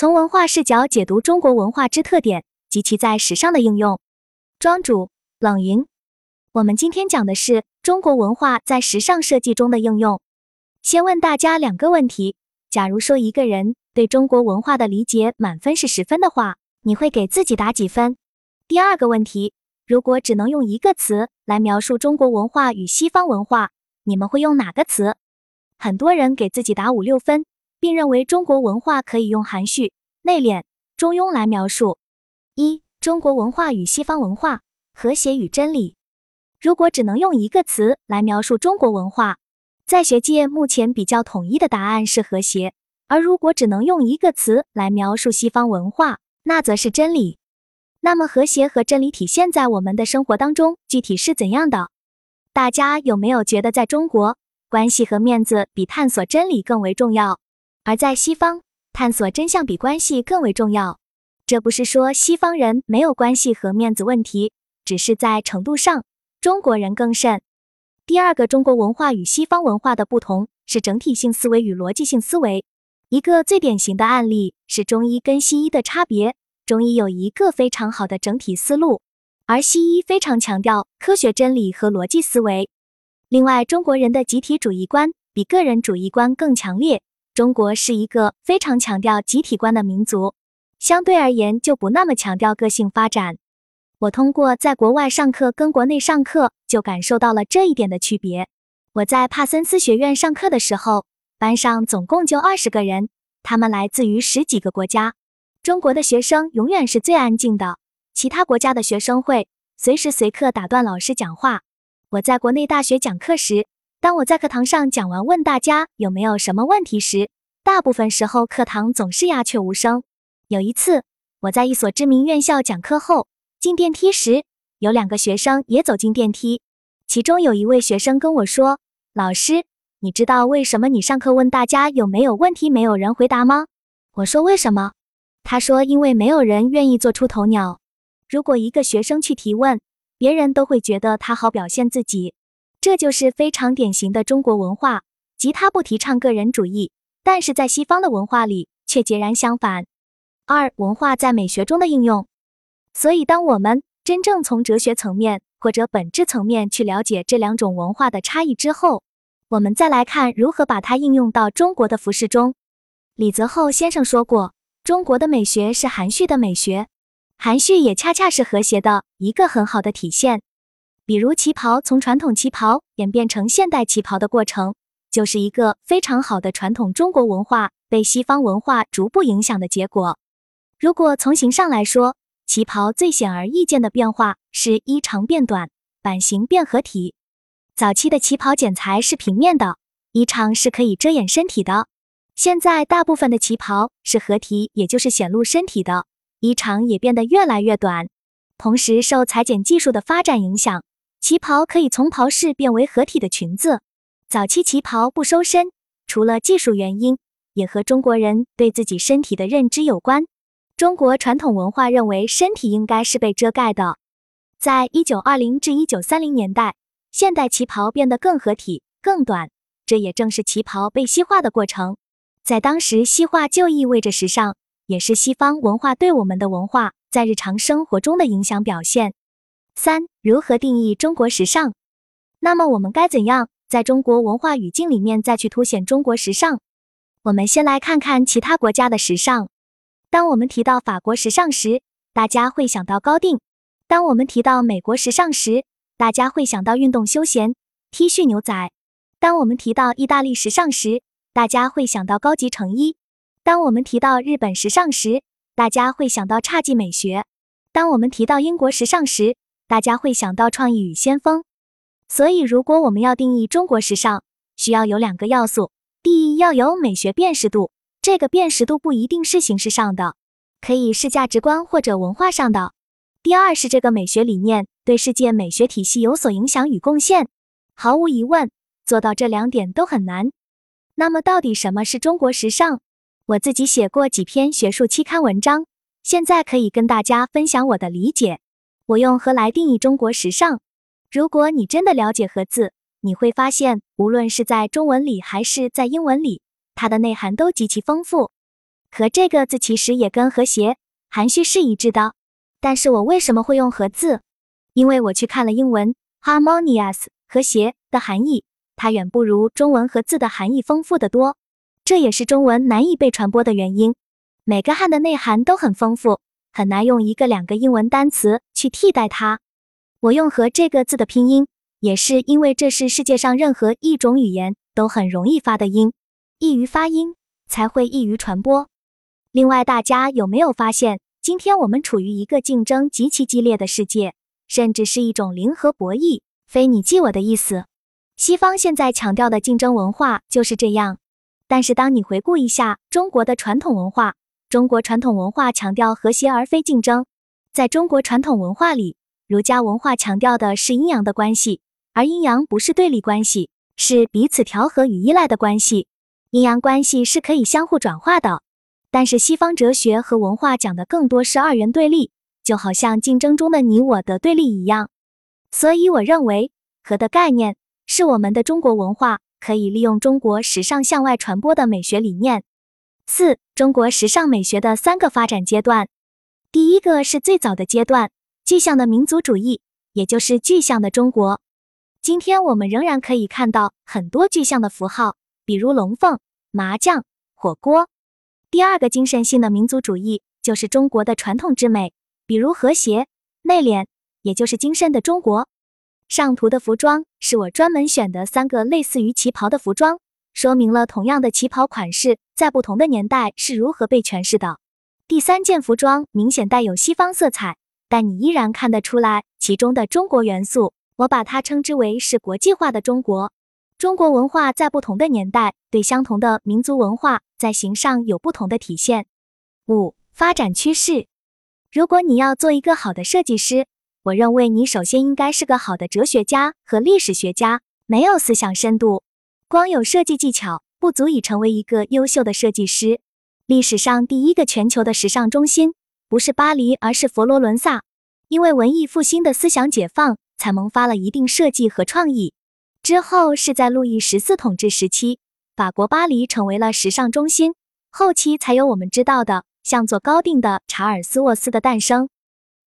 从文化视角解读中国文化之特点及其在时尚的应用。庄主冷云，我们今天讲的是中国文化在时尚设计中的应用。先问大家两个问题：假如说一个人对中国文化的理解满分是十分的话，你会给自己打几分？第二个问题，如果只能用一个词来描述中国文化与西方文化，你们会用哪个词？很多人给自己打五六分。并认为中国文化可以用含蓄、内敛、中庸来描述。一、中国文化与西方文化，和谐与真理。如果只能用一个词来描述中国文化，在学界目前比较统一的答案是和谐；而如果只能用一个词来描述西方文化，那则是真理。那么，和谐和真理体现在我们的生活当中，具体是怎样的？大家有没有觉得，在中国，关系和面子比探索真理更为重要？而在西方，探索真相比关系更为重要。这不是说西方人没有关系和面子问题，只是在程度上，中国人更甚。第二个，中国文化与西方文化的不同是整体性思维与逻辑性思维。一个最典型的案例是中医跟西医的差别。中医有一个非常好的整体思路，而西医非常强调科学真理和逻辑思维。另外，中国人的集体主义观比个人主义观更强烈。中国是一个非常强调集体观的民族，相对而言就不那么强调个性发展。我通过在国外上课跟国内上课，就感受到了这一点的区别。我在帕森斯学院上课的时候，班上总共就二十个人，他们来自于十几个国家。中国的学生永远是最安静的，其他国家的学生会随时随刻打断老师讲话。我在国内大学讲课时。当我在课堂上讲完，问大家有没有什么问题时，大部分时候课堂总是鸦雀无声。有一次，我在一所知名院校讲课后，进电梯时，有两个学生也走进电梯。其中有一位学生跟我说：“老师，你知道为什么你上课问大家有没有问题，没有人回答吗？”我说：“为什么？”他说：“因为没有人愿意做出头鸟。如果一个学生去提问，别人都会觉得他好表现自己。”这就是非常典型的中国文化，即他不提倡个人主义，但是在西方的文化里却截然相反。二、文化在美学中的应用。所以，当我们真正从哲学层面或者本质层面去了解这两种文化的差异之后，我们再来看如何把它应用到中国的服饰中。李泽厚先生说过，中国的美学是含蓄的美学，含蓄也恰恰是和谐的一个很好的体现。比如旗袍从传统旗袍演变成现代旗袍的过程，就是一个非常好的传统中国文化被西方文化逐步影响的结果。如果从形上来说，旗袍最显而易见的变化是衣长变短，版型变合体。早期的旗袍剪裁是平面的，衣长是可以遮掩身体的。现在大部分的旗袍是合体，也就是显露身体的，衣长也变得越来越短。同时，受裁剪技术的发展影响。旗袍可以从袍式变为合体的裙子。早期旗袍不收身，除了技术原因，也和中国人对自己身体的认知有关。中国传统文化认为身体应该是被遮盖的。在一九二零至一九三零年代，现代旗袍变得更合体、更短，这也正是旗袍被西化的过程。在当时，西化就意味着时尚，也是西方文化对我们的文化在日常生活中的影响表现。三、如何定义中国时尚？那么我们该怎样在中国文化语境里面再去凸显中国时尚？我们先来看看其他国家的时尚。当我们提到法国时尚时，大家会想到高定；当我们提到美国时尚时，大家会想到运动休闲 T 恤牛仔；当我们提到意大利时尚时，大家会想到高级成衣；当我们提到日本时尚时，大家会想到侘寂美学；当我们提到英国时尚时，大家会想到创意与先锋，所以如果我们要定义中国时尚，需要有两个要素：第一，要有美学辨识度，这个辨识度不一定是形式上的，可以是价值观或者文化上的；第二是这个美学理念对世界美学体系有所影响与贡献。毫无疑问，做到这两点都很难。那么，到底什么是中国时尚？我自己写过几篇学术期刊文章，现在可以跟大家分享我的理解。我用“和”来定义中国时尚。如果你真的了解“和”字，你会发现，无论是在中文里还是在英文里，它的内涵都极其丰富。和这个字其实也跟和谐、含蓄是一致的。但是我为什么会用和字？因为我去看了英文 harmonious 和谐的含义，它远不如中文和字的含义丰富的多。这也是中文难以被传播的原因。每个汉的内涵都很丰富，很难用一个两个英文单词去替代它。我用和这个字的拼音，也是因为这是世界上任何一种语言都很容易发的音，易于发音才会易于传播。另外，大家有没有发现，今天我们处于一个竞争极其激烈的世界，甚至是一种零和博弈，非你即我的意思。西方现在强调的竞争文化就是这样。但是，当你回顾一下中国的传统文化，中国传统文化强调和谐而非竞争。在中国传统文化里，儒家文化强调的是阴阳的关系，而阴阳不是对立关系，是彼此调和与依赖的关系。阴阳关系是可以相互转化的。但是西方哲学和文化讲的更多是二元对立，就好像竞争中的你我的对立一样。所以我认为和的概念是我们的中国文化可以利用中国时尚向外传播的美学理念。四、中国时尚美学的三个发展阶段。第一个是最早的阶段，具象的民族主义，也就是具象的中国。今天我们仍然可以看到很多具象的符号，比如龙凤、麻将、火锅。第二个精神性的民族主义，就是中国的传统之美，比如和谐、内敛，也就是精神的中国。上图的服装是我专门选的三个类似于旗袍的服装，说明了同样的旗袍款式在不同的年代是如何被诠释的。第三件服装明显带有西方色彩，但你依然看得出来其中的中国元素。我把它称之为是国际化的中国。中国文化在不同的年代对相同的民族文化在形上有不同的体现。五、发展趋势。如果你要做一个好的设计师，我认为你首先应该是个好的哲学家和历史学家。没有思想深度，光有设计技巧不足以成为一个优秀的设计师。历史上第一个全球的时尚中心不是巴黎，而是佛罗伦萨。因为文艺复兴的思想解放，才萌发了一定设计和创意。之后是在路易十四统治时期，法国巴黎成为了时尚中心。后期才有我们知道的像做高定的查尔斯沃斯的诞生。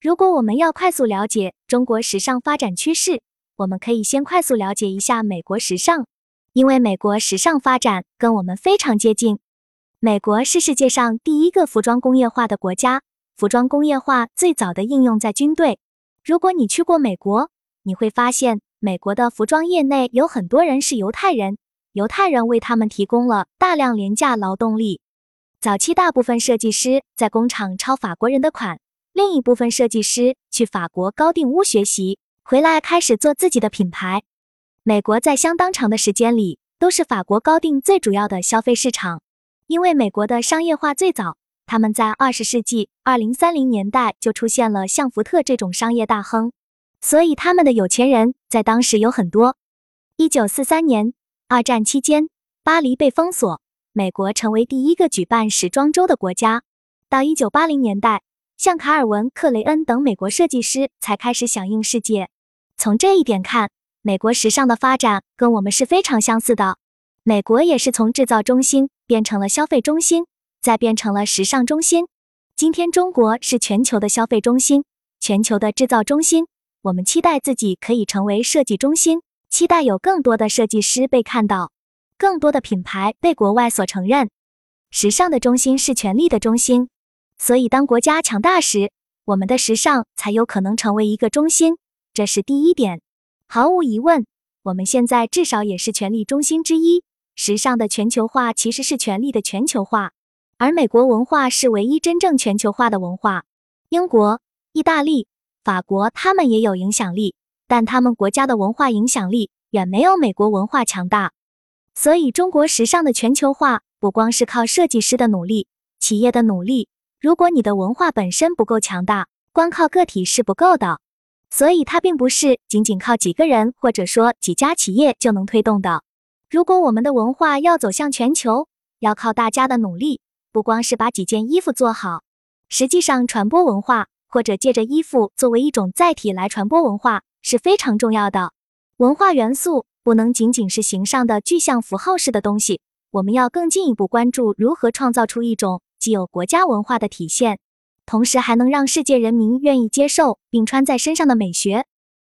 如果我们要快速了解中国时尚发展趋势，我们可以先快速了解一下美国时尚，因为美国时尚发展跟我们非常接近。美国是世界上第一个服装工业化的国家，服装工业化最早的应用在军队。如果你去过美国，你会发现美国的服装业内有很多人是犹太人，犹太人为他们提供了大量廉价劳动力。早期大部分设计师在工厂抄法国人的款，另一部分设计师去法国高定屋学习，回来开始做自己的品牌。美国在相当长的时间里都是法国高定最主要的消费市场。因为美国的商业化最早，他们在二十世纪二零三零年代就出现了像福特这种商业大亨，所以他们的有钱人在当时有很多。一九四三年，二战期间，巴黎被封锁，美国成为第一个举办时装周的国家。到一九八零年代，像卡尔文·克雷恩等美国设计师才开始响应世界。从这一点看，美国时尚的发展跟我们是非常相似的。美国也是从制造中心。变成了消费中心，再变成了时尚中心。今天，中国是全球的消费中心，全球的制造中心。我们期待自己可以成为设计中心，期待有更多的设计师被看到，更多的品牌被国外所承认。时尚的中心是权力的中心，所以当国家强大时，我们的时尚才有可能成为一个中心。这是第一点。毫无疑问，我们现在至少也是权力中心之一。时尚的全球化其实是权力的全球化，而美国文化是唯一真正全球化的文化。英国、意大利、法国，他们也有影响力，但他们国家的文化影响力远没有美国文化强大。所以，中国时尚的全球化不光是靠设计师的努力、企业的努力。如果你的文化本身不够强大，光靠个体是不够的。所以，它并不是仅仅靠几个人或者说几家企业就能推动的。如果我们的文化要走向全球，要靠大家的努力，不光是把几件衣服做好，实际上传播文化或者借着衣服作为一种载体来传播文化是非常重要的。文化元素不能仅仅是形上的具象符号式的东西，我们要更进一步关注如何创造出一种既有国家文化的体现，同时还能让世界人民愿意接受并穿在身上的美学。